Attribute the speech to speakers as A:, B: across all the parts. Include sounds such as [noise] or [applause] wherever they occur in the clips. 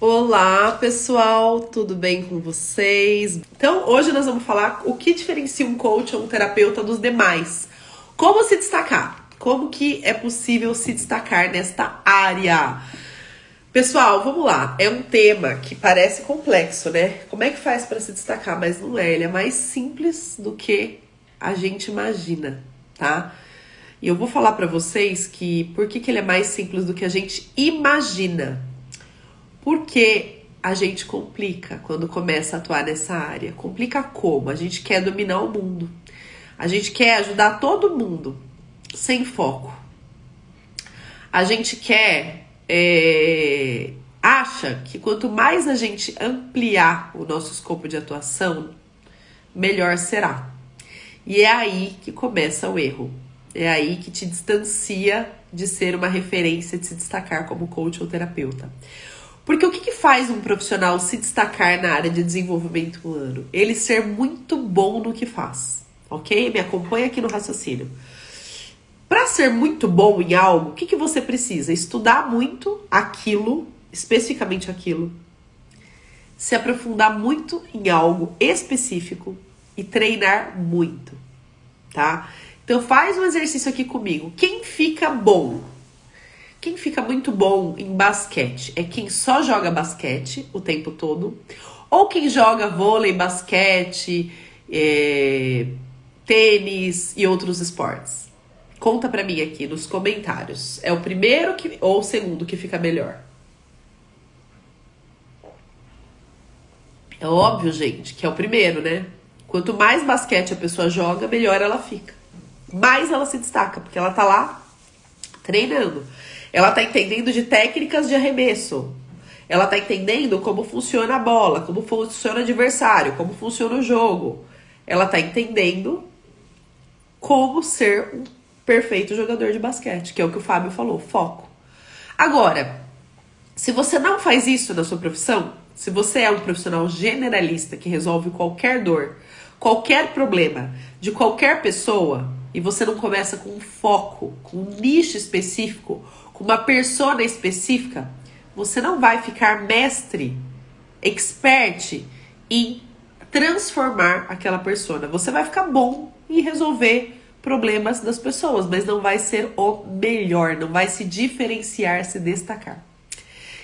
A: Olá, pessoal, tudo bem com vocês? Então, hoje nós vamos falar o que diferencia um coach ou um terapeuta dos demais. Como se destacar? Como que é possível se destacar nesta área? Pessoal, vamos lá. É um tema que parece complexo, né? Como é que faz para se destacar? Mas não é. Ele é mais simples do que a gente imagina, tá? E eu vou falar para vocês que por que, que ele é mais simples do que a gente imagina. Porque a gente complica quando começa a atuar nessa área. Complica como? A gente quer dominar o mundo. A gente quer ajudar todo mundo sem foco. A gente quer é, acha que quanto mais a gente ampliar o nosso escopo de atuação, melhor será. E é aí que começa o erro. É aí que te distancia de ser uma referência, de se destacar como coach ou terapeuta. Porque o que, que faz um profissional se destacar na área de desenvolvimento humano? Ele ser muito bom no que faz, ok? Me acompanha aqui no raciocínio. Para ser muito bom em algo, o que, que você precisa? Estudar muito aquilo, especificamente aquilo, se aprofundar muito em algo específico e treinar muito, tá? Então faz um exercício aqui comigo. Quem fica bom? Quem fica muito bom em basquete é quem só joga basquete o tempo todo, ou quem joga vôlei, basquete, é, tênis e outros esportes. Conta pra mim aqui nos comentários. É o primeiro que, ou o segundo que fica melhor? É óbvio, gente, que é o primeiro, né? Quanto mais basquete a pessoa joga, melhor ela fica. Mais ela se destaca, porque ela tá lá treinando. Ela tá entendendo de técnicas de arremesso. Ela tá entendendo como funciona a bola, como funciona o adversário, como funciona o jogo. Ela tá entendendo como ser um perfeito jogador de basquete, que é o que o Fábio falou, foco. Agora, se você não faz isso na sua profissão, se você é um profissional generalista que resolve qualquer dor, qualquer problema de qualquer pessoa, e você não começa com um foco, com um nicho específico, com uma persona específica, você não vai ficar mestre, expert em transformar aquela persona. Você vai ficar bom em resolver problemas das pessoas, mas não vai ser o melhor, não vai se diferenciar, se destacar.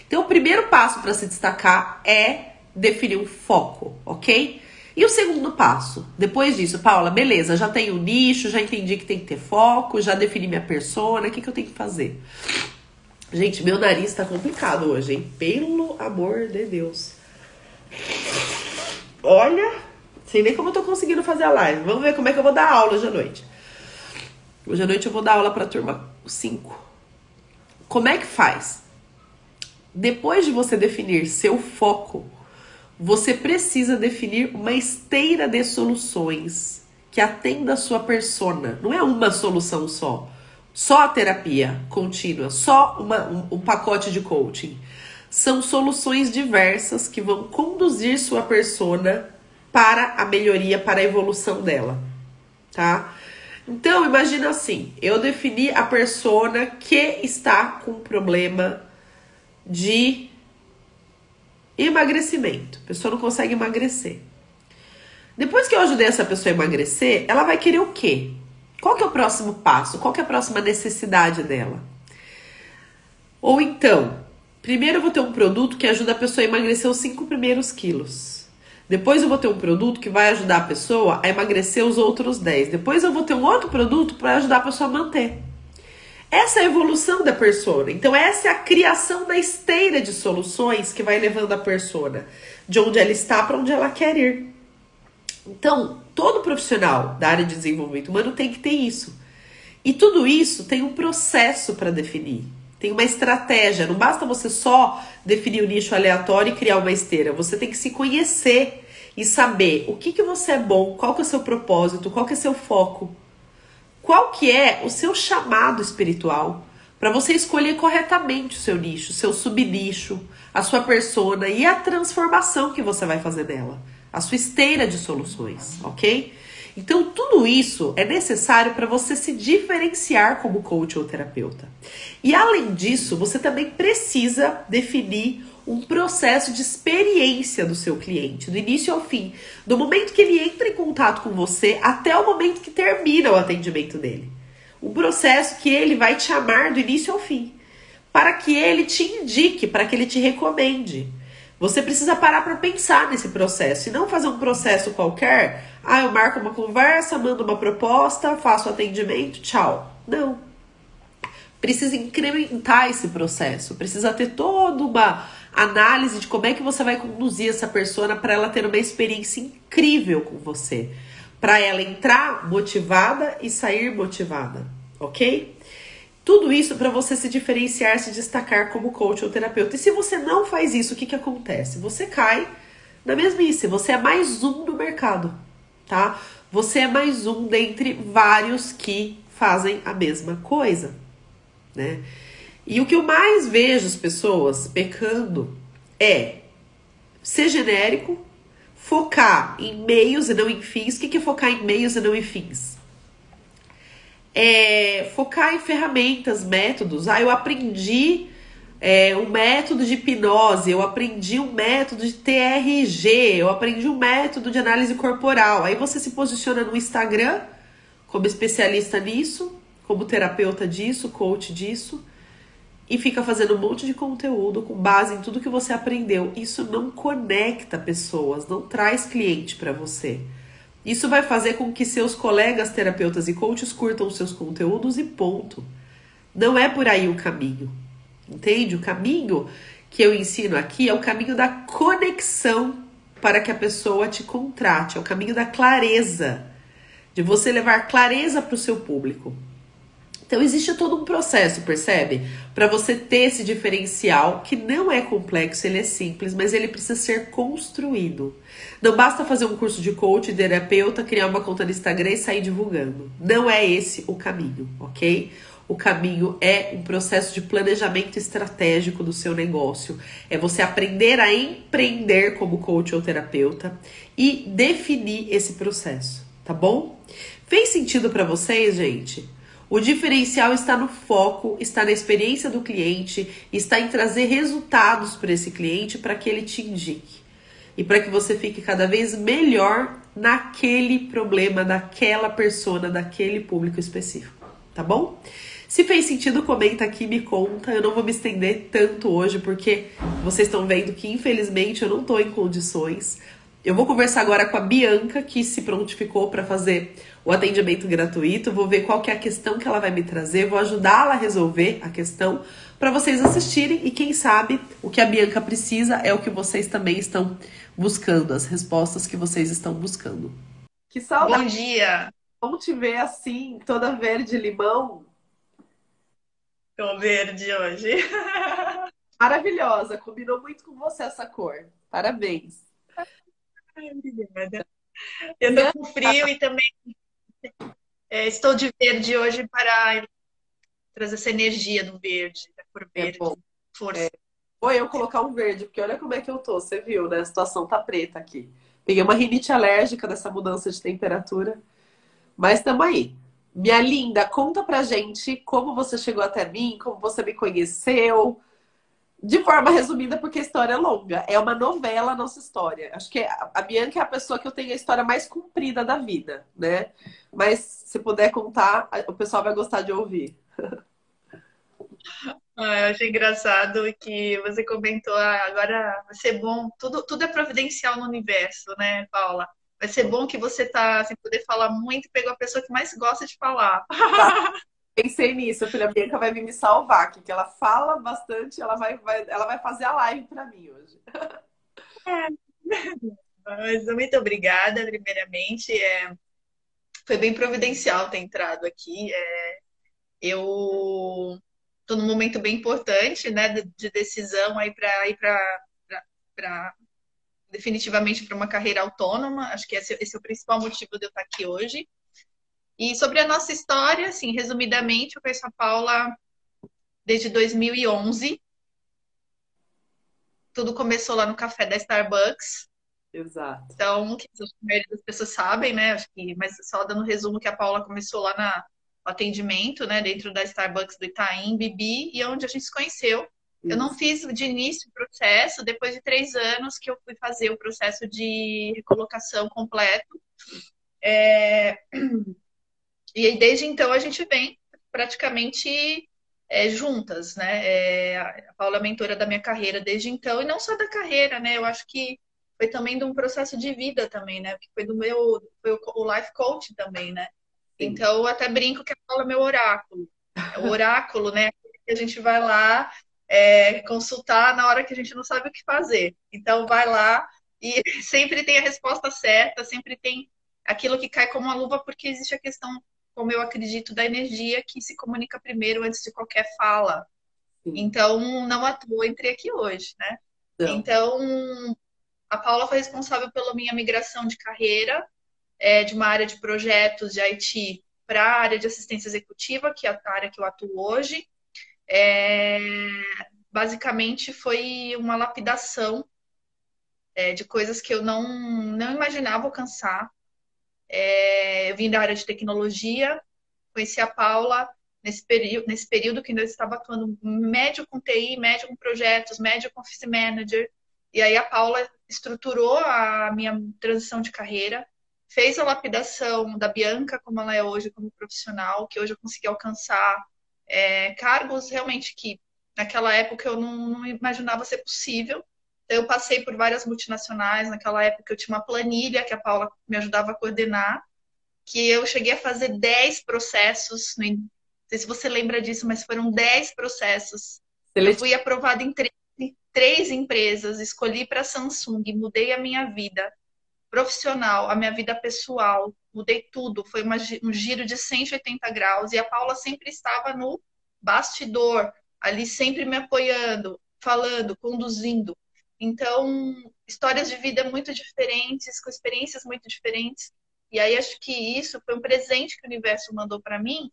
A: Então, o primeiro passo para se destacar é definir um foco, ok? E o segundo passo, depois disso, Paula, beleza, já tenho um nicho, já entendi que tem que ter foco, já defini minha persona, o que, que eu tenho que fazer? Gente, meu nariz tá complicado hoje, hein? Pelo amor de Deus. Olha, sei nem como eu tô conseguindo fazer a live. Vamos ver como é que eu vou dar aula hoje à noite. Hoje à noite eu vou dar aula para a turma 5. Como é que faz? Depois de você definir seu foco, você precisa definir uma esteira de soluções que atenda a sua persona. Não é uma solução só. Só a terapia contínua, só uma, um, um pacote de coaching. São soluções diversas que vão conduzir sua persona para a melhoria, para a evolução dela, tá? Então, imagina assim, eu defini a persona que está com problema de emagrecimento. A pessoa não consegue emagrecer. Depois que eu ajudei essa pessoa a emagrecer, ela vai querer o quê? Qual que é o próximo passo? Qual que é a próxima necessidade dela? Ou então, primeiro eu vou ter um produto que ajuda a pessoa a emagrecer os cinco primeiros quilos. Depois eu vou ter um produto que vai ajudar a pessoa a emagrecer os outros 10. Depois eu vou ter um outro produto para ajudar a pessoa a manter. Essa é a evolução da persona. Então, essa é a criação da esteira de soluções que vai levando a persona de onde ela está para onde ela quer ir. Então, todo profissional da área de desenvolvimento humano tem que ter isso. E tudo isso tem um processo para definir. Tem uma estratégia. Não basta você só definir o um nicho aleatório e criar uma esteira. Você tem que se conhecer e saber o que, que você é bom, qual que é o seu propósito, qual que é o seu foco, qual que é o seu chamado espiritual, para você escolher corretamente o seu nicho, seu subnicho, a sua persona e a transformação que você vai fazer nela, a sua esteira de soluções, ok? Então, tudo isso é necessário para você se diferenciar como coach ou terapeuta. E além disso, você também precisa definir um processo de experiência do seu cliente, do início ao fim, do momento que ele entra em contato com você até o momento que termina o atendimento dele. Um processo que ele vai te amar do início ao fim, para que ele te indique, para que ele te recomende. Você precisa parar para pensar nesse processo e não fazer um processo qualquer. Ah, eu marco uma conversa, mando uma proposta, faço atendimento, tchau. Não. Precisa incrementar esse processo, precisa ter toda uma análise de como é que você vai conduzir essa pessoa para ela ter uma experiência incrível com você, para ela entrar motivada e sair motivada, ok? Tudo isso para você se diferenciar, se destacar como coach ou terapeuta. E se você não faz isso, o que, que acontece? Você cai na mesmice. Você é mais um do mercado, tá? Você é mais um dentre vários que fazem a mesma coisa, né? E o que eu mais vejo as pessoas pecando é ser genérico, focar em meios e não em fins. O que é focar em meios e não em fins? É focar em ferramentas, métodos. Ah, eu aprendi é, um método de hipnose, eu aprendi um método de TRG, eu aprendi um método de análise corporal. Aí você se posiciona no Instagram como especialista nisso, como terapeuta disso, coach disso e fica fazendo um monte de conteúdo com base em tudo que você aprendeu. Isso não conecta pessoas, não traz cliente para você. Isso vai fazer com que seus colegas terapeutas e coaches curtam os seus conteúdos e ponto. Não é por aí o caminho. Entende? O caminho que eu ensino aqui é o caminho da conexão para que a pessoa te contrate, é o caminho da clareza, de você levar clareza para o seu público. Então existe todo um processo, percebe? Para você ter esse diferencial que não é complexo, ele é simples, mas ele precisa ser construído. Não basta fazer um curso de coach, terapeuta, criar uma conta no Instagram e sair divulgando. Não é esse o caminho, ok? O caminho é um processo de planejamento estratégico do seu negócio. É você aprender a empreender como coach ou terapeuta e definir esse processo, tá bom? Fez sentido para vocês, gente? O diferencial está no foco, está na experiência do cliente, está em trazer resultados para esse cliente para que ele te indique e para que você fique cada vez melhor naquele problema, daquela persona, daquele público específico, tá bom? Se fez sentido, comenta aqui, me conta. Eu não vou me estender tanto hoje porque vocês estão vendo que infelizmente eu não estou em condições. Eu vou conversar agora com a Bianca, que se prontificou para fazer o atendimento gratuito, vou ver qual que é a questão que ela vai me trazer, vou ajudá-la a resolver a questão para vocês assistirem e quem sabe o que a Bianca precisa é o que vocês também estão buscando, as respostas que vocês estão buscando.
B: Que saudade! Bom dia!
A: Vamos te ver assim, toda verde limão.
B: Tô verde hoje. [laughs]
A: Maravilhosa, combinou muito com você essa cor. Parabéns.
B: Ai, obrigada. Eu tô com frio e também é, estou de verde hoje para trazer essa energia do verde, da cor é verde, é força. É.
A: Vou eu colocar um verde, porque olha como é que eu tô, você viu, né? A situação tá preta aqui. Peguei uma rinite alérgica dessa mudança de temperatura, mas estamos aí. Minha linda, conta pra gente como você chegou até mim, como você me conheceu, de forma resumida, porque a história é longa. É uma novela a nossa história. Acho que a Bianca é a pessoa que eu tenho a história mais comprida da vida, né? Mas se puder contar, o pessoal vai gostar de ouvir. [laughs]
B: Ah, eu achei engraçado que você comentou, ah, agora vai ser bom, tudo, tudo é providencial no universo, né, Paula? Vai ser bom que você tá sem poder falar muito, pegou a pessoa que mais gosta de falar. Tá. [laughs]
A: Pensei nisso, a filha Bianca vai me salvar aqui, que ela fala bastante, ela vai, vai, ela vai fazer a live para mim hoje.
B: É. Mas muito obrigada, primeiramente. É, foi bem providencial ter entrado aqui. É, eu estou num momento bem importante, né, de, de decisão aí para ir para definitivamente para uma carreira autônoma. Acho que esse, esse, é o principal motivo de eu estar aqui hoje. E sobre a nossa história, assim, resumidamente, eu conheço a Paula desde 2011. Tudo começou lá no café da Starbucks.
A: Exato.
B: Então, que a maioria das pessoas sabem, né? Acho que, mas só dando um resumo que a Paula começou lá na, no atendimento, né? Dentro da Starbucks do Itaim, Bibi, e é onde a gente se conheceu. Eu não fiz de início o processo, depois de três anos que eu fui fazer o processo de recolocação completo. É... [clears throat] E aí, desde então, a gente vem praticamente é, juntas, né? É, a Paula é mentora da minha carreira desde então, e não só da carreira, né? Eu acho que foi também de um processo de vida também, né? Que foi do meu, foi o life coach também, né? Sim. Então, eu até brinco que a Paula é meu oráculo. É o oráculo, né? Que a gente vai lá é, consultar na hora que a gente não sabe o que fazer. Então, vai lá e [laughs] sempre tem a resposta certa, sempre tem aquilo que cai como uma luva, porque existe a questão como eu acredito, da energia que se comunica primeiro antes de qualquer fala. Sim. Então, não à toa entrei aqui hoje, né? Não. Então, a Paula foi responsável pela minha migração de carreira é, de uma área de projetos de IT para a área de assistência executiva, que é a área que eu atuo hoje. É, basicamente, foi uma lapidação é, de coisas que eu não, não imaginava alcançar é, eu vim da área de tecnologia, conheci a Paula nesse período, nesse período que eu estava atuando médio com TI, médio com projetos, médio com Office Manager. E aí a Paula estruturou a minha transição de carreira, fez a lapidação da Bianca como ela é hoje como profissional, que hoje eu consegui alcançar é, cargos realmente que naquela época eu não, não imaginava ser possível. Então, eu passei por várias multinacionais. Naquela época, eu tinha uma planilha que a Paula me ajudava a coordenar, que eu cheguei a fazer 10 processos. Não sei se você lembra disso, mas foram 10 processos. Eu fui aprovada em três, três empresas, escolhi para a Samsung, mudei a minha vida profissional, a minha vida pessoal, mudei tudo. Foi uma, um giro de 180 graus e a Paula sempre estava no bastidor, ali sempre me apoiando, falando, conduzindo. Então, histórias de vida muito diferentes, com experiências muito diferentes. E aí acho que isso foi um presente que o universo mandou para mim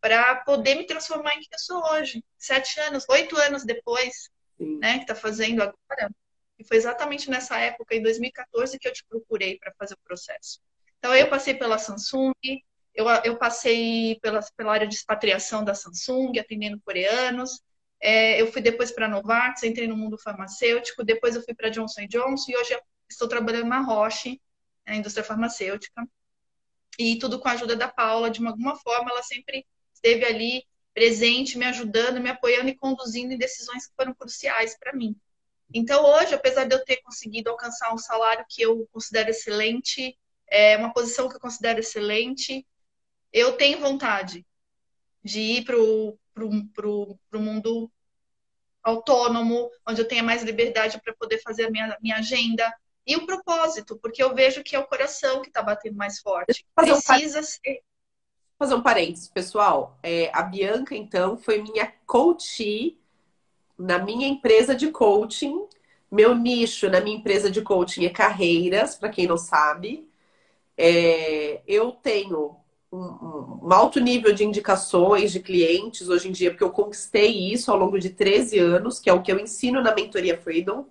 B: para poder me transformar em quem eu sou hoje. Sete anos, oito anos depois, Sim. né, que está fazendo agora. E foi exatamente nessa época, em 2014, que eu te procurei para fazer o processo. Então, eu passei pela Samsung, eu, eu passei pela, pela área de expatriação da Samsung, atendendo coreanos, é, eu fui depois para a Novartis, entrei no mundo farmacêutico, depois eu fui para Johnson Johnson e hoje estou trabalhando na Roche, na indústria farmacêutica. E tudo com a ajuda da Paula, de alguma forma ela sempre esteve ali presente, me ajudando, me apoiando e conduzindo em decisões que foram cruciais para mim. Então, hoje, apesar de eu ter conseguido alcançar um salário que eu considero excelente, é uma posição que eu considero excelente, eu tenho vontade de ir para o pro, pro, mundo autônomo, onde eu tenha mais liberdade para poder fazer a minha, minha agenda. E o propósito, porque eu vejo que é o coração que está batendo mais forte. Precisa um ser.
A: Fazer um parênteses, pessoal. É, a Bianca, então, foi minha coach na minha empresa de coaching. Meu nicho na minha empresa de coaching é carreiras, para quem não sabe. É, eu tenho um, alto nível de indicações de clientes hoje em dia, porque eu conquistei isso ao longo de 13 anos, que é o que eu ensino na mentoria Freedom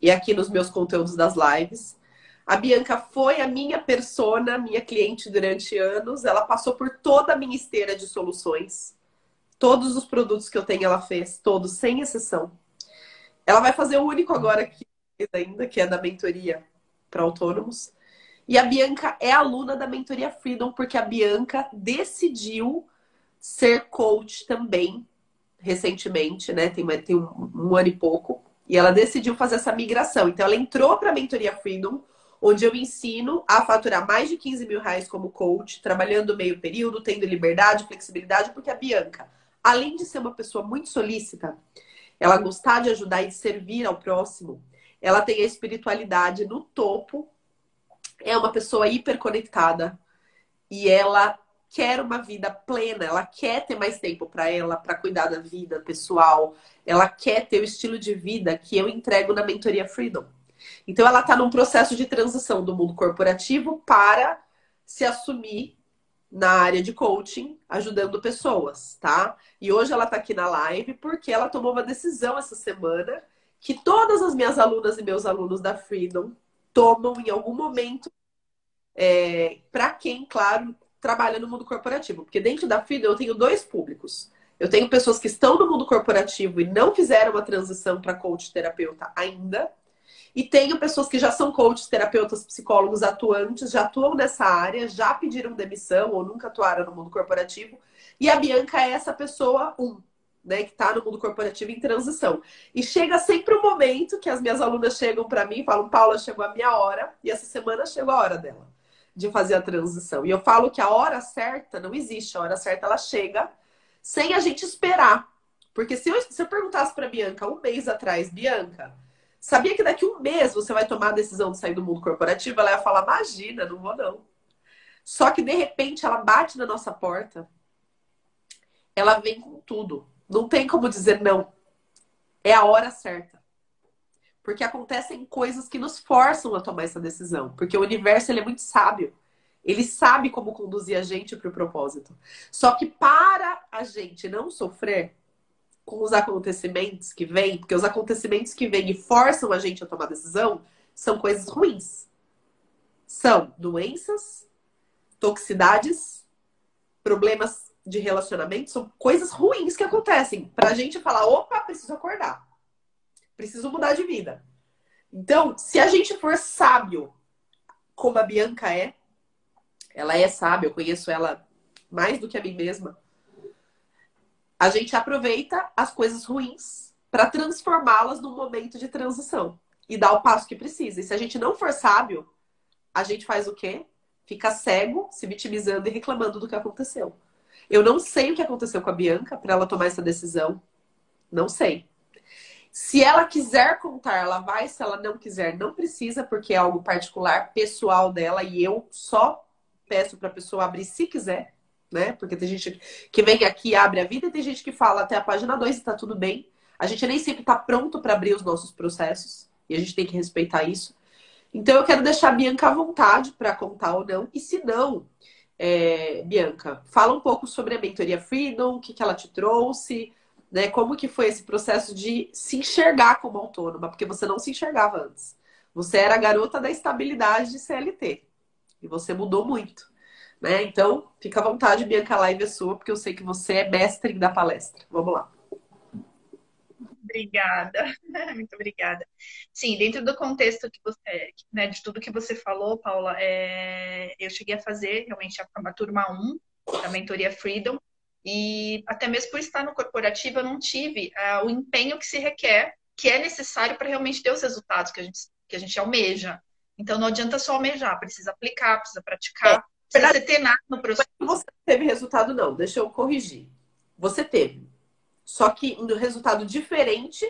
A: e aqui nos meus conteúdos das lives. A Bianca foi a minha persona, minha cliente durante anos. Ela passou por toda a minha esteira de soluções. Todos os produtos que eu tenho, ela fez, todos, sem exceção. Ela vai fazer o único agora que ainda, que é da mentoria para autônomos. E a Bianca é aluna da mentoria Freedom, porque a Bianca decidiu ser coach também, recentemente, né? Tem, tem um, um ano e pouco. E ela decidiu fazer essa migração. Então, ela entrou para a mentoria Freedom, onde eu ensino a faturar mais de 15 mil reais como coach, trabalhando meio período, tendo liberdade, flexibilidade, porque a Bianca, além de ser uma pessoa muito solícita, ela gostar de ajudar e de servir ao próximo, ela tem a espiritualidade no topo é uma pessoa hiperconectada e ela quer uma vida plena, ela quer ter mais tempo para ela, para cuidar da vida pessoal, ela quer ter o estilo de vida que eu entrego na mentoria Freedom. Então ela está num processo de transição do mundo corporativo para se assumir na área de coaching, ajudando pessoas, tá? E hoje ela está aqui na live porque ela tomou uma decisão essa semana que todas as minhas alunas e meus alunos da Freedom tomam em algum momento, é, para quem, claro, trabalha no mundo corporativo. Porque dentro da FIDA eu tenho dois públicos. Eu tenho pessoas que estão no mundo corporativo e não fizeram uma transição para coach terapeuta ainda. E tenho pessoas que já são coaches, terapeutas, psicólogos atuantes, já atuam nessa área, já pediram demissão ou nunca atuaram no mundo corporativo. E a Bianca é essa pessoa um, né, que está no mundo corporativo em transição. E chega sempre o um momento que as minhas alunas chegam para mim e falam: Paula, chegou a minha hora, e essa semana chegou a hora dela de fazer a transição. E eu falo que a hora certa não existe, a hora certa ela chega sem a gente esperar. Porque se eu, se eu perguntasse para Bianca um mês atrás, Bianca, Sabia que daqui um mês você vai tomar a decisão de sair do mundo corporativo? Ela ia falar, imagina, não vou não. Só que de repente ela bate na nossa porta, ela vem com tudo. Não tem como dizer não. É a hora certa. Porque acontecem coisas que nos forçam a tomar essa decisão. Porque o universo ele é muito sábio. Ele sabe como conduzir a gente para o propósito. Só que para a gente não sofrer, com os acontecimentos que vêm, porque os acontecimentos que vêm e forçam a gente a tomar decisão são coisas ruins. São doenças, toxicidades, problemas de relacionamento, são coisas ruins que acontecem pra gente falar, opa, preciso acordar. Preciso mudar de vida. Então, se a gente for sábio, como a Bianca é, ela é sábia, eu conheço ela mais do que a mim mesma a gente aproveita as coisas ruins para transformá-las num momento de transição e dar o passo que precisa. E se a gente não for sábio, a gente faz o quê? Fica cego, se vitimizando e reclamando do que aconteceu. Eu não sei o que aconteceu com a Bianca para ela tomar essa decisão. Não sei. Se ela quiser contar, ela vai. Se ela não quiser, não precisa, porque é algo particular, pessoal dela. E eu só peço para a pessoa abrir se quiser né? Porque tem gente que vem aqui abre a vida e tem gente que fala até a página 2 e tá tudo bem. A gente nem sempre tá pronto para abrir os nossos processos e a gente tem que respeitar isso. Então eu quero deixar a Bianca à vontade para contar ou não. E se não, é, Bianca, fala um pouco sobre a mentoria Freedom, o que, que ela te trouxe, né? Como que foi esse processo de se enxergar como autônoma, porque você não se enxergava antes. Você era a garota da estabilidade de CLT. E você mudou muito. Né? Então, fica à vontade, Bianca, a live é sua, porque eu sei que você é mestre da palestra. Vamos lá.
B: Obrigada, [laughs] muito obrigada. Sim, dentro do contexto que você, né, de tudo que você falou, Paula, é, eu cheguei a fazer realmente a, a turma 1 da mentoria Freedom, e até mesmo por estar no corporativo, eu não tive uh, o empenho que se requer, que é necessário para realmente ter os resultados que a gente, que a gente almeja. Então, não adianta só almejar, precisa aplicar, precisa praticar. É Verdade, você ter nada no processo.
A: Você teve resultado, não. Deixa eu corrigir. Você teve. Só que um resultado diferente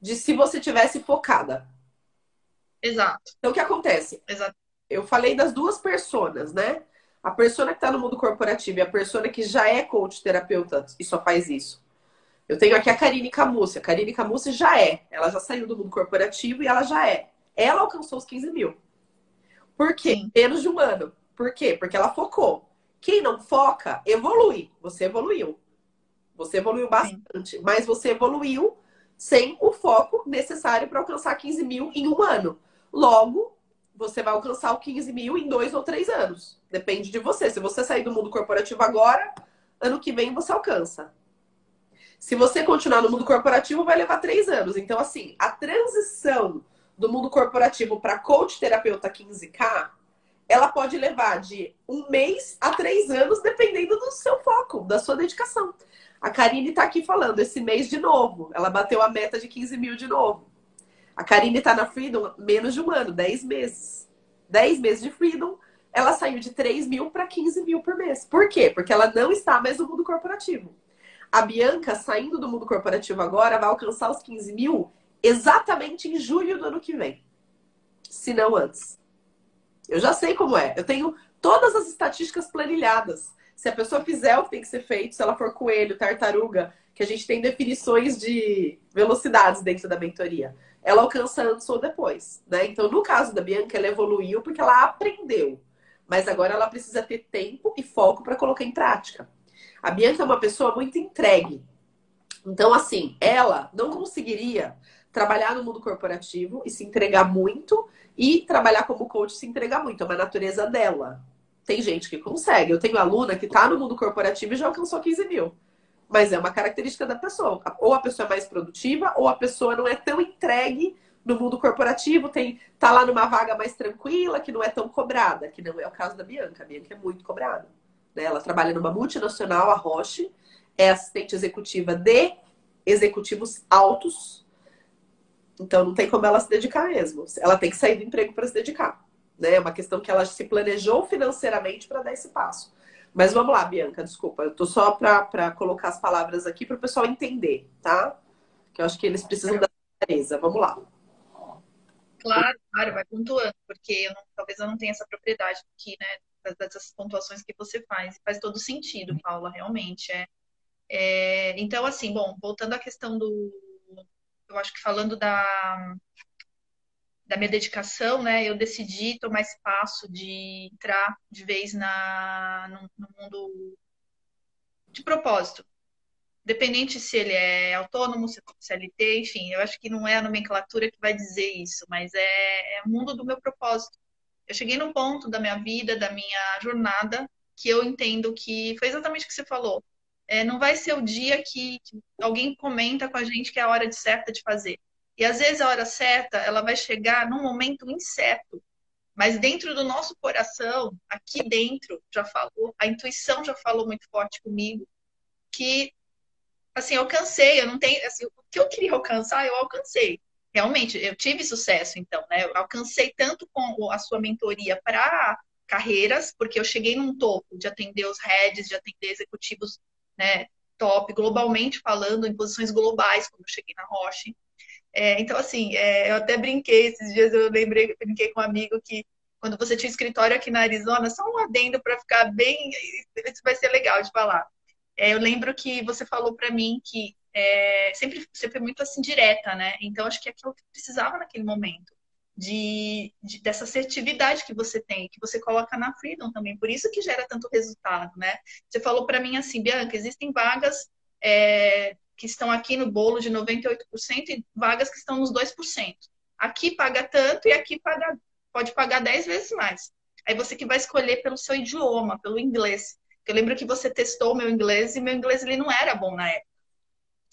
A: de se você tivesse focada.
B: Exato.
A: Então, o que acontece?
B: Exato.
A: Eu falei das duas personas, né? A persona que está no mundo corporativo e a persona que já é coach terapeuta e só faz isso. Eu tenho aqui a Karine Camussi. A Karine Camussi já é. Ela já saiu do mundo corporativo e ela já é. Ela alcançou os 15 mil. Por quê? Sim. Menos de um ano. Por quê? Porque ela focou. Quem não foca, evolui. Você evoluiu. Você evoluiu bastante. Sim. Mas você evoluiu sem o foco necessário para alcançar 15 mil em um ano. Logo, você vai alcançar o 15 mil em dois ou três anos. Depende de você. Se você sair do mundo corporativo agora, ano que vem você alcança. Se você continuar no mundo corporativo, vai levar três anos. Então, assim, a transição do mundo corporativo para coach terapeuta 15K ela pode levar de um mês a três anos, dependendo do seu foco, da sua dedicação. A Karine está aqui falando, esse mês de novo, ela bateu a meta de 15 mil de novo. A Karine está na Freedom menos de um ano, 10 meses. 10 meses de Freedom, ela saiu de 3 mil para 15 mil por mês. Por quê? Porque ela não está mais no mundo corporativo. A Bianca, saindo do mundo corporativo agora, vai alcançar os 15 mil exatamente em julho do ano que vem. Se não antes. Eu já sei como é. Eu tenho todas as estatísticas planilhadas. Se a pessoa fizer o que tem que ser feito, se ela for coelho, tartaruga, que a gente tem definições de velocidades dentro da mentoria, ela alcança antes ou depois, né? Então, no caso da Bianca, ela evoluiu porque ela aprendeu. Mas agora ela precisa ter tempo e foco para colocar em prática. A Bianca é uma pessoa muito entregue. Então, assim, ela não conseguiria trabalhar no mundo corporativo e se entregar muito e trabalhar como coach se entregar muito. É uma natureza dela. Tem gente que consegue. Eu tenho aluna que está no mundo corporativo e já alcançou 15 mil. Mas é uma característica da pessoa. Ou a pessoa é mais produtiva, ou a pessoa não é tão entregue no mundo corporativo, tem tá lá numa vaga mais tranquila, que não é tão cobrada, que não é o caso da Bianca. A Bianca é muito cobrada. Né? Ela trabalha numa multinacional, a Roche, é assistente executiva de executivos altos. Então não tem como ela se dedicar mesmo. Ela tem que sair do emprego para se dedicar. Né? É uma questão que ela se planejou financeiramente para dar esse passo. Mas vamos lá, Bianca, desculpa. Eu tô só para colocar as palavras aqui para o pessoal entender, tá? Que eu acho que eles precisam da clareza. Vamos lá.
B: Claro, claro, vai pontuando, porque eu não, talvez eu não tenha essa propriedade aqui, né? Dessas pontuações que você faz. Faz todo sentido, Paula, realmente. É, é, então, assim, bom, voltando à questão do. Eu acho que falando da, da minha dedicação, né? Eu decidi tomar esse passo de entrar de vez na, no, no mundo de propósito. Dependente se ele é autônomo, se é CLT, enfim, eu acho que não é a nomenclatura que vai dizer isso, mas é, é o mundo do meu propósito. Eu cheguei num ponto da minha vida, da minha jornada, que eu entendo que foi exatamente o que você falou. É, não vai ser o dia que, que alguém comenta com a gente que é a hora certa de fazer. E às vezes a hora certa, ela vai chegar num momento incerto. Mas dentro do nosso coração, aqui dentro, já falou, a intuição já falou muito forte comigo, que assim, eu alcancei, eu não tenho, assim, o que eu queria alcançar, eu alcancei. Realmente, eu tive sucesso, então, né? Eu alcancei tanto com a sua mentoria para carreiras, porque eu cheguei num topo de atender os heads, de atender executivos, né, top, globalmente falando, em posições globais, quando eu cheguei na Roche. É, então, assim, é, eu até brinquei esses dias, eu lembrei, brinquei com um amigo que quando você tinha escritório aqui na Arizona, só um adendo para ficar bem, isso vai ser legal de falar. É, eu lembro que você falou para mim que é, sempre você foi muito assim direta, né? Então acho que é aquilo que precisava naquele momento. De, de, dessa assertividade que você tem, que você coloca na Freedom também. Por isso que gera tanto resultado, né? Você falou para mim assim, Bianca, existem vagas é, que estão aqui no bolo de 98% e vagas que estão nos 2%. Aqui paga tanto e aqui paga, pode pagar 10 vezes mais. Aí você que vai escolher pelo seu idioma, pelo inglês. Eu lembro que você testou meu inglês e meu inglês ele não era bom na época.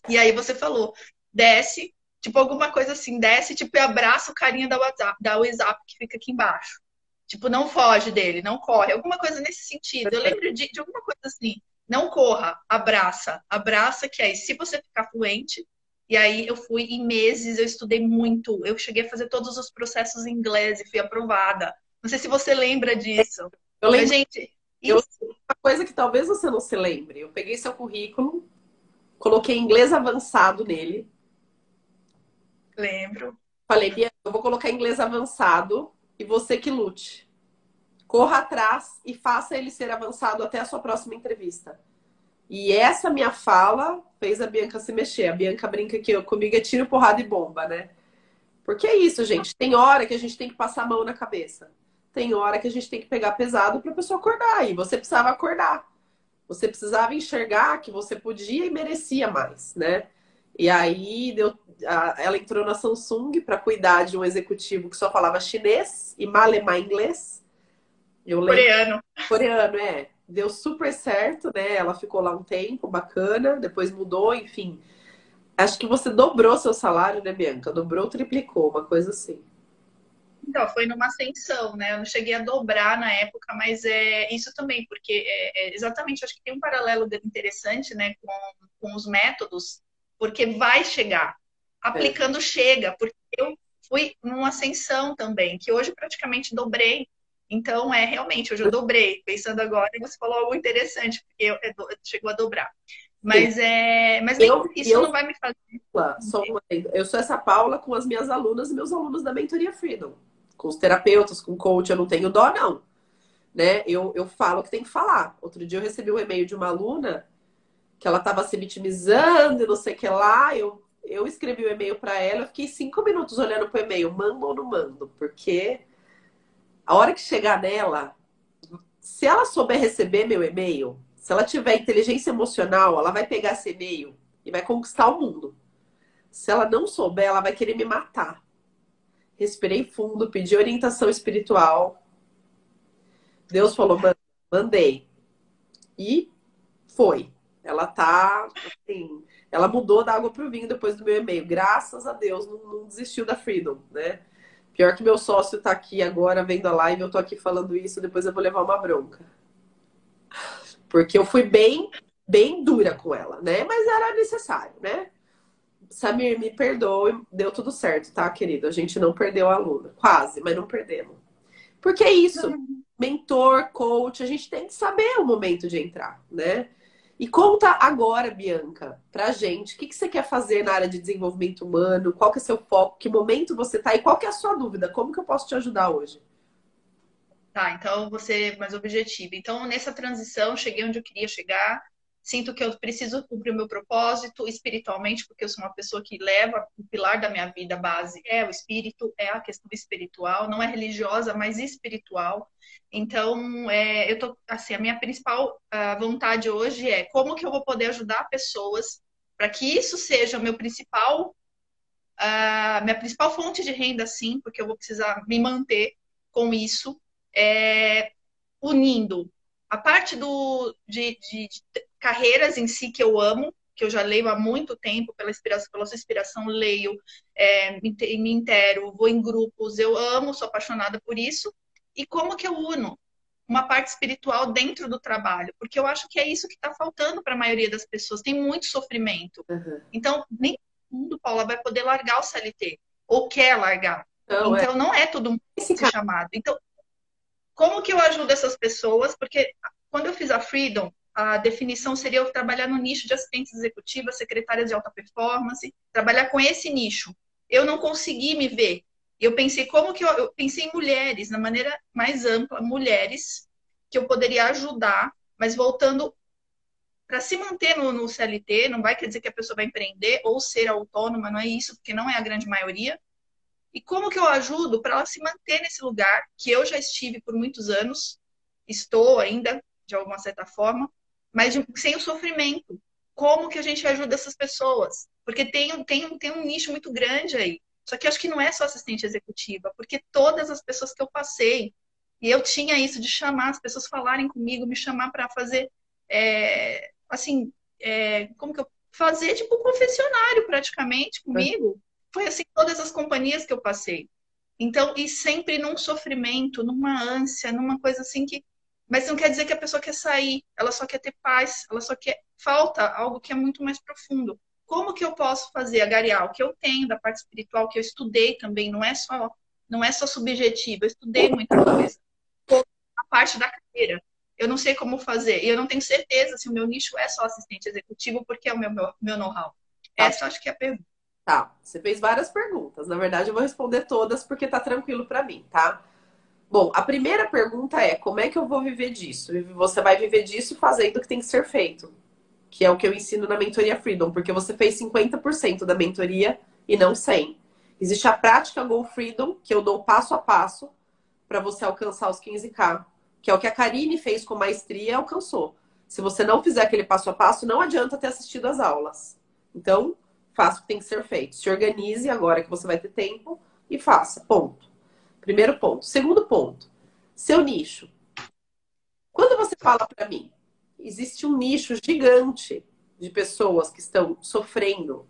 B: E aí você falou, desce, tipo alguma coisa assim, desce, tipo, e abraça o carinha da WhatsApp, da WhatsApp que fica aqui embaixo. Tipo, não foge dele, não corre. Alguma coisa nesse sentido. Eu lembro de, de alguma coisa assim. Não corra, abraça. Abraça, que aí, se você ficar fluente, e aí eu fui em meses, eu estudei muito. Eu cheguei a fazer todos os processos em inglês e fui aprovada. Não sei se você lembra disso.
A: Eu lembro. Mas, gente, eu, uma coisa que talvez você não se lembre. Eu peguei seu currículo, coloquei inglês avançado nele.
B: Lembro.
A: Falei, Bia, eu vou colocar inglês avançado e você que lute. Corra atrás e faça ele ser avançado até a sua próxima entrevista. E essa minha fala fez a Bianca se mexer. A Bianca brinca que comigo é tiro, porrada e bomba, né? Porque é isso, gente. Tem hora que a gente tem que passar a mão na cabeça tem hora que a gente tem que pegar pesado para a pessoa acordar. E você precisava acordar. Você precisava enxergar que você podia e merecia mais, né? E aí deu, ela entrou na Samsung para cuidar de um executivo que só falava chinês e malemar inglês.
B: Eu coreano.
A: Coreano, é. Deu super certo, né? Ela ficou lá um tempo, bacana, depois mudou, enfim. Acho que você dobrou seu salário, né, Bianca? Dobrou, triplicou, uma coisa assim.
B: Então, foi numa ascensão, né? Eu não cheguei a dobrar na época, mas é isso também, porque é, é, exatamente, acho que tem um paralelo interessante, né, com, com os métodos, porque vai chegar. Aplicando é. chega, porque eu fui numa ascensão também, que hoje praticamente dobrei. Então, é realmente, hoje eu dobrei. Pensando agora, você falou algo interessante, porque eu, eu, eu chegou a dobrar. Mas, Sim. é, mas eu, isso eu, não vai me fazer.
A: Só eu sou essa Paula com as minhas alunas e meus alunos da Mentoria Freedom com os terapeutas, com o coach, eu não tenho dó, não. Né? Eu, eu falo que tem que falar. Outro dia eu recebi um e-mail de uma aluna que ela estava se vitimizando e não sei o que lá. Eu, eu escrevi o um e-mail para ela, eu fiquei cinco minutos olhando pro e-mail, mando ou não mando, porque a hora que chegar nela, se ela souber receber meu e-mail, se ela tiver inteligência emocional, ela vai pegar esse e-mail e vai conquistar o mundo. Se ela não souber, ela vai querer me matar. Respirei fundo, pedi orientação espiritual. Deus falou, mandei. E foi. Ela tá, assim, ela mudou da água pro vinho depois do meu e-mail. Graças a Deus, não, não desistiu da Freedom, né? Pior que meu sócio tá aqui agora vendo a live, eu tô aqui falando isso, depois eu vou levar uma bronca. Porque eu fui bem, bem dura com ela, né? Mas era necessário, né? Samir, me perdoe, deu tudo certo, tá, querido? A gente não perdeu a aluna. Quase, mas não perdemos. Porque é isso. Mentor, coach, a gente tem que saber o momento de entrar, né? E conta agora, Bianca, pra gente, o que, que você quer fazer na área de desenvolvimento humano? Qual que é seu foco? Que momento você tá? E qual que é a sua dúvida? Como que eu posso te ajudar hoje?
B: Tá, então você mais objetivo. Então, nessa transição, cheguei onde eu queria chegar sinto que eu preciso cumprir o meu propósito espiritualmente, porque eu sou uma pessoa que leva o pilar da minha vida base é o espírito, é a questão espiritual, não é religiosa, mas espiritual. Então, é, eu tô assim, a minha principal uh, vontade hoje é como que eu vou poder ajudar pessoas para que isso seja o meu principal uh, minha principal fonte de renda, sim, porque eu vou precisar me manter com isso, é, unindo a parte do, de, de, de, carreiras em si que eu amo, que eu já leio há muito tempo, pela inspiração, pela sua inspiração, leio, é, me, me intero, vou em grupos, eu amo, sou apaixonada por isso. E como que eu uno uma parte espiritual dentro do trabalho? Porque eu acho que é isso que está faltando para a maioria das pessoas. Tem muito sofrimento. Uhum. Então, nem todo mundo, Paula, vai poder largar o CLT, ou quer largar. Não, então, é. não é todo mundo esse chamado. Então, como que eu ajudo essas pessoas? Porque quando eu fiz a Freedom, a definição seria eu trabalhar no nicho de assistentes executivas, secretárias de alta performance, trabalhar com esse nicho. Eu não consegui me ver. Eu pensei como que eu, eu pensei em mulheres, na maneira mais ampla, mulheres que eu poderia ajudar, mas voltando para se manter no, no, CLT, não vai quer dizer que a pessoa vai empreender ou ser autônoma, não é isso, porque não é a grande maioria. E como que eu ajudo para ela se manter nesse lugar que eu já estive por muitos anos, estou ainda de alguma certa forma, mas de, sem o sofrimento. Como que a gente ajuda essas pessoas? Porque tem, tem, tem um nicho muito grande aí. Só que acho que não é só assistente executiva, porque todas as pessoas que eu passei, e eu tinha isso de chamar as pessoas falarem comigo, me chamar para fazer, é, assim, é, como que eu fazer tipo um confessionário praticamente comigo. Foi assim todas as companhias que eu passei. Então, e sempre num sofrimento, numa ânsia, numa coisa assim que mas não quer dizer que a pessoa quer sair, ela só quer ter paz, ela só quer. Falta algo que é muito mais profundo. Como que eu posso fazer, agariar o que eu tenho da parte espiritual, que eu estudei também, não é só, não é só subjetivo, eu estudei muita coisa. A parte da carreira. Eu não sei como fazer. E eu não tenho certeza se o meu nicho é só assistente executivo, porque é o meu, meu, meu know-how. Tá. Essa acho que é a pergunta.
A: Tá, você fez várias perguntas. Na verdade, eu vou responder todas porque tá tranquilo para mim, tá? Bom, a primeira pergunta é: como é que eu vou viver disso? Você vai viver disso fazendo o que tem que ser feito, que é o que eu ensino na mentoria Freedom, porque você fez 50% da mentoria e não 100. Existe a prática Go Freedom, que eu dou passo a passo para você alcançar os 15K, que é o que a Karine fez com maestria e alcançou. Se você não fizer aquele passo a passo, não adianta ter assistido às aulas. Então, faça o que tem que ser feito. Se organize agora que você vai ter tempo e faça. Ponto. Primeiro ponto. Segundo ponto, seu nicho. Quando você fala para mim, existe um nicho gigante de pessoas que estão sofrendo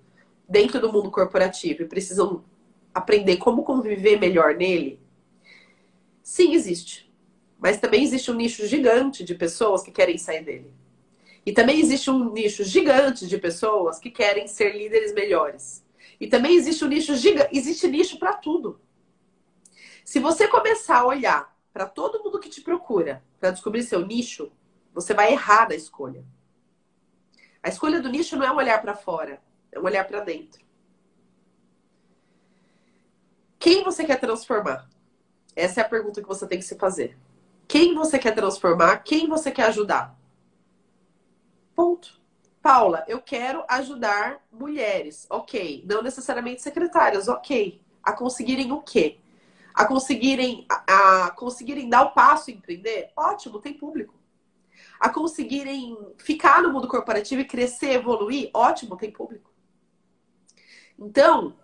A: dentro do mundo corporativo e precisam aprender como conviver melhor nele. Sim, existe. Mas também existe um nicho gigante de pessoas que querem sair dele. E também existe um nicho gigante de pessoas que querem ser líderes melhores. E também existe um nicho gigante, existe nicho para tudo. Se você começar a olhar para todo mundo que te procura para descobrir seu nicho, você vai errar na escolha. A escolha do nicho não é um olhar para fora, é um olhar para dentro. Quem você quer transformar? Essa é a pergunta que você tem que se fazer. Quem você quer transformar? Quem você quer ajudar? Ponto. Paula, eu quero ajudar mulheres. Ok. Não necessariamente secretárias. Ok. A conseguirem o quê? A conseguirem, a, a conseguirem dar o passo e empreender, ótimo, tem público. A conseguirem ficar no mundo corporativo e crescer, evoluir, ótimo, tem público. Então,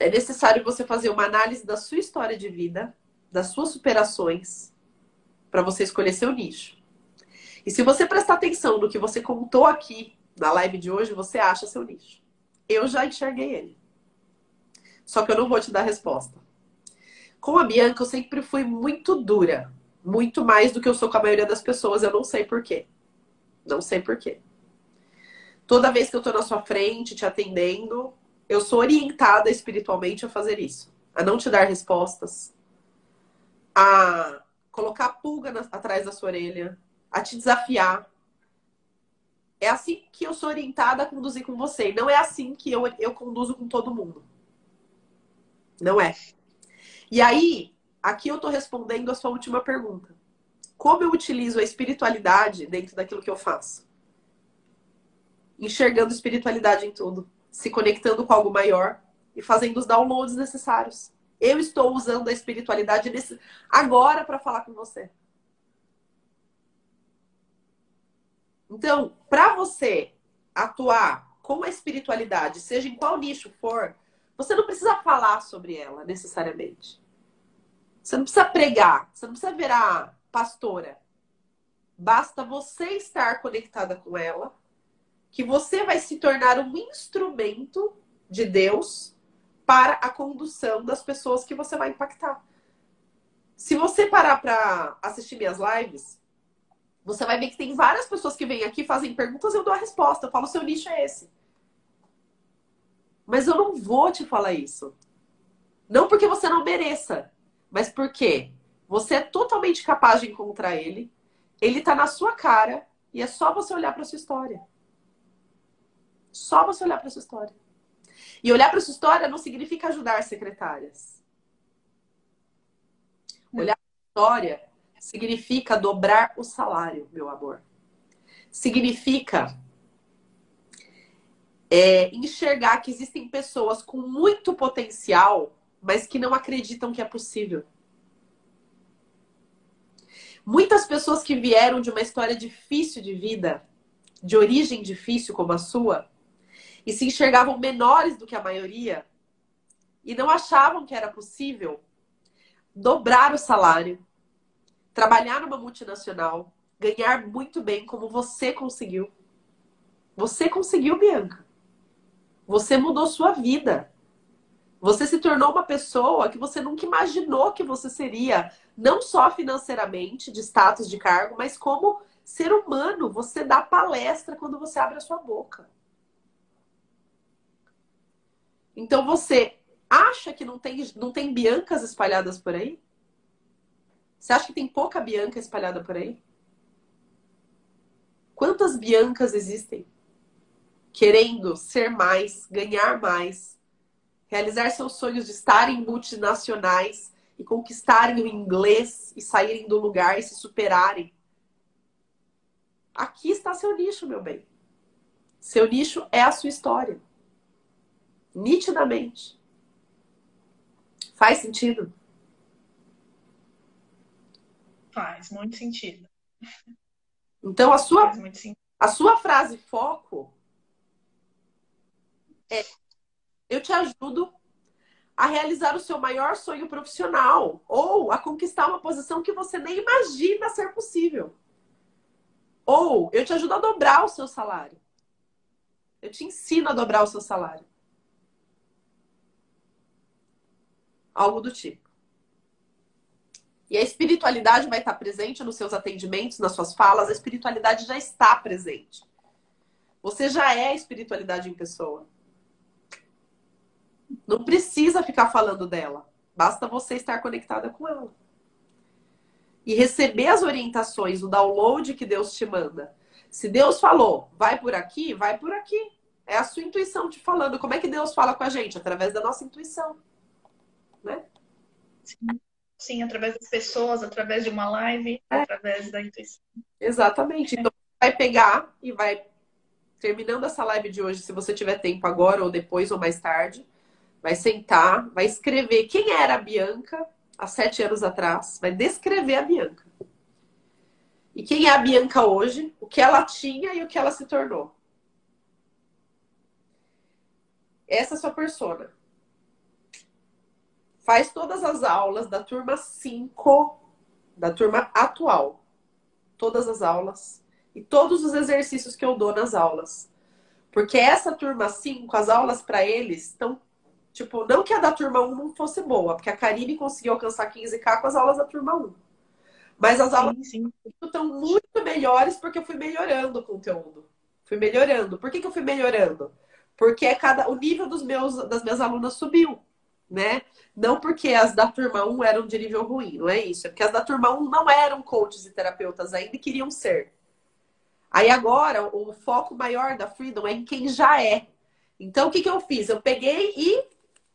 A: é necessário você fazer uma análise da sua história de vida, das suas superações, para você escolher seu nicho. E se você prestar atenção no que você contou aqui na live de hoje, você acha seu nicho. Eu já enxerguei ele. Só que eu não vou te dar resposta. Com a Bianca, eu sempre fui muito dura. Muito mais do que eu sou com a maioria das pessoas. Eu não sei porquê. Não sei porquê. Toda vez que eu tô na sua frente, te atendendo, eu sou orientada espiritualmente a fazer isso. A não te dar respostas. A colocar pulga na, atrás da sua orelha. A te desafiar. É assim que eu sou orientada a conduzir com você. Não é assim que eu, eu conduzo com todo mundo. Não é. E aí, aqui eu tô respondendo a sua última pergunta. Como eu utilizo a espiritualidade dentro daquilo que eu faço? Enxergando espiritualidade em tudo, se conectando com algo maior e fazendo os downloads necessários. Eu estou usando a espiritualidade nesse... agora para falar com você. Então, para você atuar com a espiritualidade, seja em qual nicho for, você não precisa falar sobre ela necessariamente. Você não precisa pregar, você não precisa virar pastora. Basta você estar conectada com ela, que você vai se tornar um instrumento de Deus para a condução das pessoas que você vai impactar. Se você parar para assistir minhas lives, você vai ver que tem várias pessoas que vêm aqui fazem perguntas eu dou a resposta. Eu falo, seu nicho é esse. Mas eu não vou te falar isso. Não porque você não mereça, mas porque você é totalmente capaz de encontrar ele. Ele está na sua cara e é só você olhar para sua história. Só você olhar para sua história. E olhar para sua história não significa ajudar secretárias. Olhar para a história significa dobrar o salário, meu amor. Significa é, enxergar que existem pessoas com muito potencial, mas que não acreditam que é possível. Muitas pessoas que vieram de uma história difícil de vida, de origem difícil como a sua, e se enxergavam menores do que a maioria, e não achavam que era possível dobrar o salário, trabalhar numa multinacional, ganhar muito bem como você conseguiu. Você conseguiu, Bianca. Você mudou sua vida. Você se tornou uma pessoa que você nunca imaginou que você seria, não só financeiramente, de status de cargo, mas como ser humano. Você dá palestra quando você abre a sua boca. Então você acha que não tem, não tem Biancas espalhadas por aí? Você acha que tem pouca Bianca espalhada por aí? Quantas Biancas existem? Querendo ser mais, ganhar mais, realizar seus sonhos de estarem multinacionais e conquistarem o inglês e saírem do lugar e se superarem. Aqui está seu nicho, meu bem. Seu nicho é a sua história. Nitidamente. Faz sentido?
B: Faz muito sentido.
A: Então a sua a sua frase foco é, eu te ajudo a realizar o seu maior sonho profissional ou a conquistar uma posição que você nem imagina ser possível. Ou eu te ajudo a dobrar o seu salário. Eu te ensino a dobrar o seu salário. Algo do tipo. E a espiritualidade vai estar presente nos seus atendimentos, nas suas falas. A espiritualidade já está presente. Você já é a espiritualidade em pessoa. Não precisa ficar falando dela. Basta você estar conectada com ela. E receber as orientações, o download que Deus te manda. Se Deus falou, vai por aqui, vai por aqui. É a sua intuição te falando. Como é que Deus fala com a gente? Através da nossa intuição. Né?
B: Sim, Sim através das pessoas, através de uma live, é. através da intuição.
A: Exatamente. Então, vai pegar e vai, terminando essa live de hoje, se você tiver tempo agora ou depois ou mais tarde, vai sentar, vai escrever quem era a Bianca há sete anos atrás, vai descrever a Bianca. E quem é a Bianca hoje, o que ela tinha e o que ela se tornou. essa é a sua persona. Faz todas as aulas da turma 5, da turma atual. Todas as aulas. E todos os exercícios que eu dou nas aulas. Porque essa turma 5, as aulas para eles estão. Tipo, não que a da turma 1 não fosse boa, porque a Karine conseguiu alcançar 15K com as aulas da turma 1. Mas as aulas sim, sim. estão muito melhores porque eu fui melhorando o conteúdo. Fui melhorando. Por que, que eu fui melhorando? Porque cada, o nível dos meus, das minhas alunas subiu, né? Não porque as da turma 1 eram de nível ruim, não é isso. É porque as da turma 1 não eram coaches e terapeutas ainda e queriam ser. Aí agora, o foco maior da Freedom é em quem já é. Então, o que, que eu fiz? Eu peguei e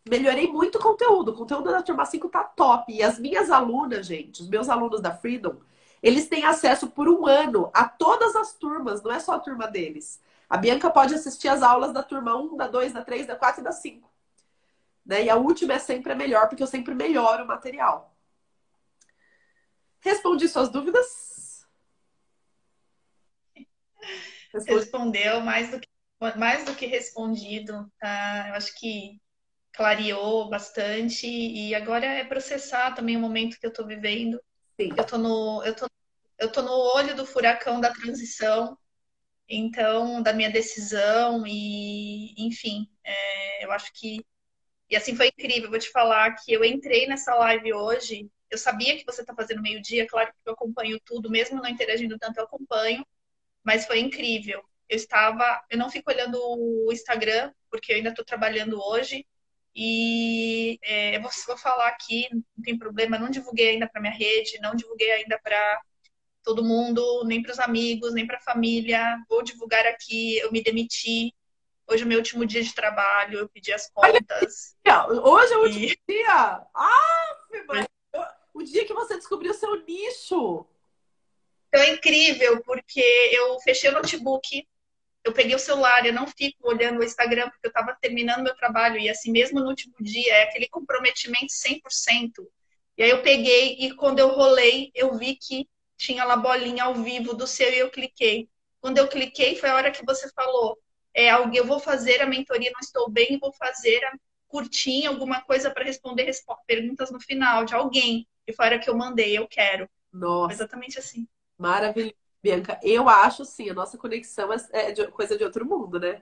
A: melhorei muito o conteúdo. O conteúdo da turma 5 tá top. E as minhas alunas, gente, os meus alunos da Freedom, eles têm acesso por um ano a todas as turmas, não é só a turma deles. A Bianca pode assistir as aulas da turma 1, da 2, da 3, da 4 e da 5. Né? E a última é sempre a melhor, porque eu sempre melhoro o material. Respondi suas dúvidas?
B: Respondi. Respondeu mais do que, mais do que respondido. Tá? Eu acho que clareou bastante e agora é processar também o momento que eu estou vivendo. Sim. Eu tô no eu tô, eu tô no olho do furacão da transição, então da minha decisão e enfim, é, eu acho que e assim foi incrível. Vou te falar que eu entrei nessa live hoje. Eu sabia que você está fazendo meio-dia, claro que eu acompanho tudo, mesmo não interagindo tanto, eu acompanho, mas foi incrível. Eu estava, eu não fico olhando o Instagram, porque eu ainda estou trabalhando hoje, e é, eu vou, vou, falar aqui, não tem problema, não divulguei ainda para minha rede, não divulguei ainda para todo mundo, nem para os amigos, nem para a família. Vou divulgar aqui, eu me demiti, Hoje é meu último dia de trabalho, eu pedi as contas.
A: Hoje é o último e... dia! Ah, o dia que você descobriu o seu nicho.
B: Então é incrível, porque eu fechei o notebook, eu peguei o celular, eu não fico olhando o Instagram, porque eu estava terminando meu trabalho, e assim, mesmo no último dia, é aquele comprometimento 100%. E aí eu peguei, e quando eu rolei, eu vi que tinha lá bolinha ao vivo do seu, e eu cliquei. Quando eu cliquei, foi a hora que você falou, é, alguém, eu vou fazer a mentoria, não estou bem, vou fazer a curtinha, alguma coisa para responder perguntas no final de alguém. E foi a hora que eu mandei, eu quero.
A: Nossa.
B: Exatamente assim.
A: Maravilhoso. Bianca, eu acho sim, a nossa conexão é, é de, coisa de outro mundo, né?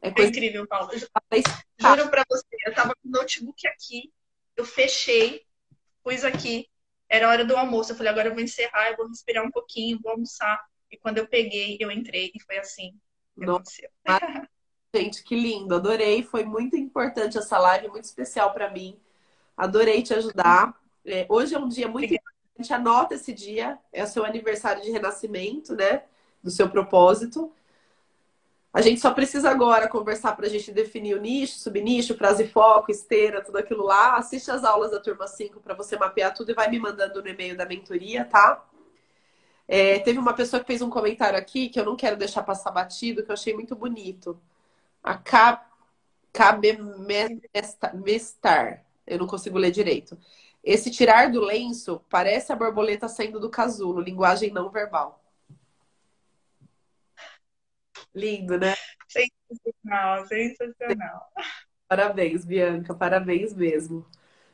B: É, coisa... é incrível, Paulo. Juro pra você, eu tava com o notebook aqui, eu fechei, pus aqui, era hora do almoço. Eu falei, agora eu vou encerrar, eu vou respirar um pouquinho, vou almoçar. E quando eu peguei, eu entrei e foi assim. Nossa, [laughs]
A: gente, que lindo. Adorei. Foi muito importante essa live, muito especial para mim. Adorei te ajudar. É, hoje é um dia muito Obrigada. Importante. Anota esse dia. É o seu aniversário de renascimento, né? Do seu propósito. A gente só precisa agora conversar para a gente definir o nicho, subnicho, prazo e foco, esteira, tudo aquilo lá. Assiste as aulas da turma 5 para você mapear tudo e vai me mandando no e-mail da mentoria, tá? É, teve uma pessoa que fez um comentário aqui que eu não quero deixar passar batido, que eu achei muito bonito. A Mestar. Eu não consigo ler direito. Esse tirar do lenço parece a borboleta saindo do casulo, linguagem não verbal. Lindo, né?
B: Sensacional, sensacional.
A: Parabéns, Bianca, parabéns mesmo.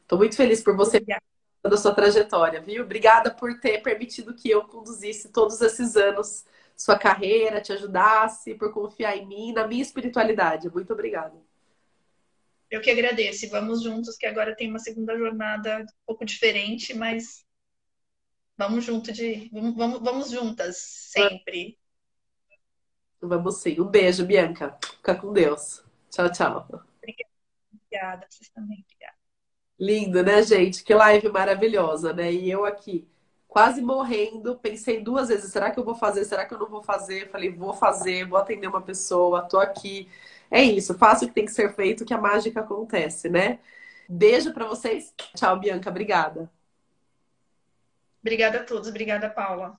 A: Estou muito feliz por você Obrigada da sua trajetória, viu? Obrigada por ter permitido que eu conduzisse todos esses anos sua carreira, te ajudasse, por confiar em mim, na minha espiritualidade. Muito obrigada.
B: Eu que agradeço. Vamos juntos, que agora tem uma segunda jornada um pouco diferente, mas vamos junto de vamos, vamos juntas sempre.
A: Vamos sim. Um beijo, Bianca. Fica com Deus. Tchau, tchau.
B: Obrigada. Vocês também. Obrigada.
A: Lindo, né, gente? Que live maravilhosa, né? E eu aqui, quase morrendo, pensei duas vezes: será que eu vou fazer? Será que eu não vou fazer? Falei: vou fazer, vou atender uma pessoa, tô aqui. É isso, faço o que tem que ser feito, que a mágica acontece, né? Beijo para vocês. Tchau, Bianca. Obrigada.
B: Obrigada a todos. Obrigada, Paula.